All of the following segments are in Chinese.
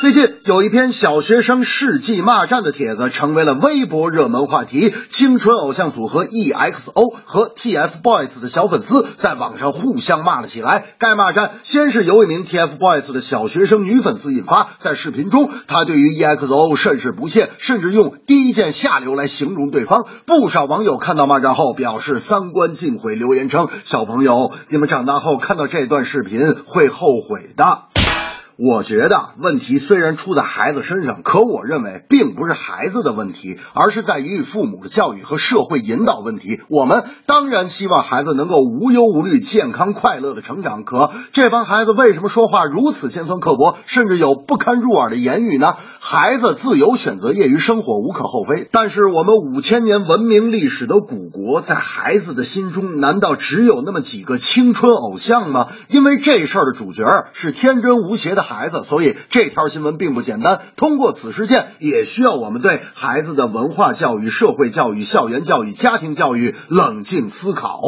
最近有一篇小学生世纪骂战的帖子，成为了微博热门话题。青春偶像组合 EXO 和 TFBOYS 的小粉丝在网上互相骂了起来。该骂战先是由一名 TFBOYS 的小学生女粉丝引发，在视频中，她对于 EXO 甚是不屑，甚至用低贱下流来形容对方。不少网友看到骂战后表示三观尽毁，留言称：“小朋友，你们长大后看到这段视频会后悔的。”我觉得问题虽然出在孩子身上，可我认为并不是孩子的问题，而是在于父母的教育和社会引导问题。我们当然希望孩子能够无忧无虑、健康快乐的成长，可这帮孩子为什么说话如此尖酸刻薄，甚至有不堪入耳的言语呢？孩子自由选择业余生活无可厚非，但是我们五千年文明历史的古国，在孩子的心中难道只有那么几个青春偶像吗？因为这事儿的主角是天真无邪的。孩子，所以这条新闻并不简单。通过此事件，也需要我们对孩子的文化教育、社会教育、校园教育、家庭教育冷静思考。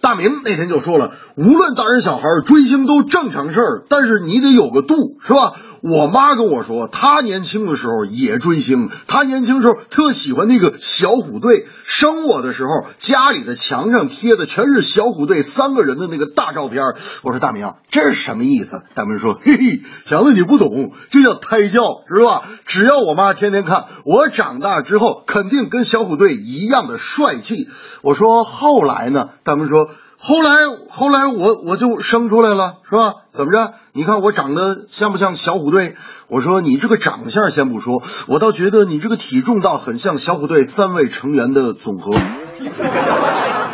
大明那天就说了，无论大人小孩追星都正常事儿，但是你得有个度，是吧？我妈跟我说，她年轻的时候也追星，她年轻时候特喜欢那个小虎队。生我的时候，家里的墙上贴的全是小虎队三个人的那个大照片。我说大明，这是什么意思？大明说，嘿嘿，强子你不懂，这叫胎教，是吧？只要我妈天天看，我长大之后肯定跟小虎队一样的帅气。我说后来呢？大明说。后来，后来我我就生出来了，是吧？怎么着？你看我长得像不像小虎队？我说你这个长相先不说，我倒觉得你这个体重倒很像小虎队三位成员的总和。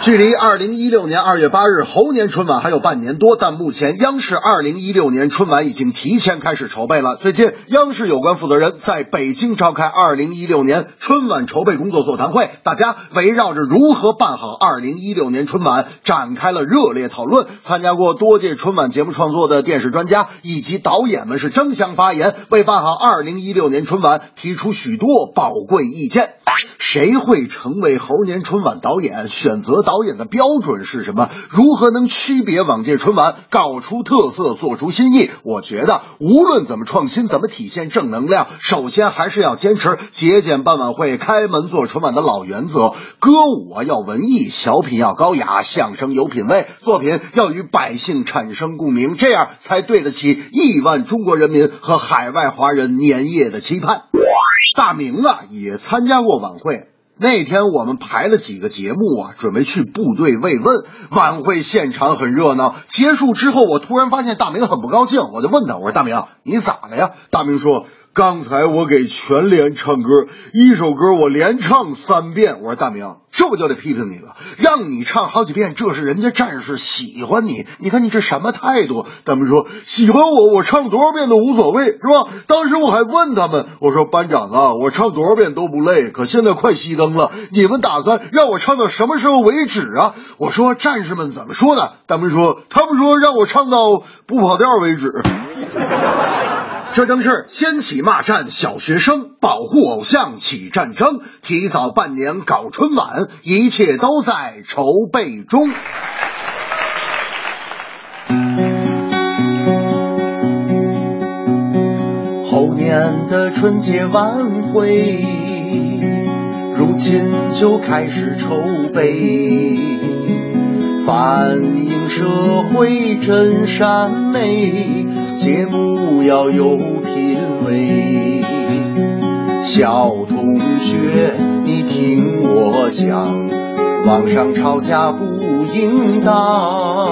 距离二零一六年二月八日猴年春晚还有半年多，但目前央视二零一六年春晚已经提前开始筹备了。最近，央视有关负责人在北京召开二零一六年春晚筹备工作座谈会，大家围绕着如何办好二零一六年春晚展开了热烈讨论。参加过多届春晚节目创作的电视专家以及导演们是争相发言，为办好二零一六年春晚提出许多宝贵意见。谁会成为猴年春晚导演？选择导演的标准是什么？如何能区别往届春晚，搞出特色，做出新意？我觉得无论怎么？创新，怎么？体现正能量，首先还是要坚持节俭办晚会、开门做春晚的老原则。歌舞啊要文艺，小品要高雅，相声有品位，作品要与百姓产生共鸣，这样才对得起亿万中国人民和海外华人年夜的期盼。大明啊，也参加过晚会。那天我们排了几个节目啊，准备去部队慰问。晚会现场很热闹。结束之后，我突然发现大明很不高兴，我就问他：“我说大明，你咋了呀？”大明说。刚才我给全连唱歌，一首歌我连唱三遍。我说大明，这不就得批评你了？让你唱好几遍，这是人家战士喜欢你。你看你这什么态度？他们说喜欢我，我唱多少遍都无所谓，是吧？当时我还问他们，我说班长啊，我唱多少遍都不累。可现在快熄灯了，你们打算让我唱到什么时候为止啊？我说战士们怎么说的？他们说他们说让我唱到不跑调为止。这正是掀起骂战，小学生保护偶像起战争，提早半年搞春晚，一切都在筹备中。后年的春节晚会，如今就开始筹备，反映社会真善美。节目要有品味，小同学，你听我讲，网上吵架不应当，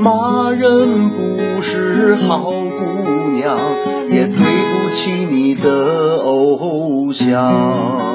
骂人不是好姑娘，也对不起你的偶像。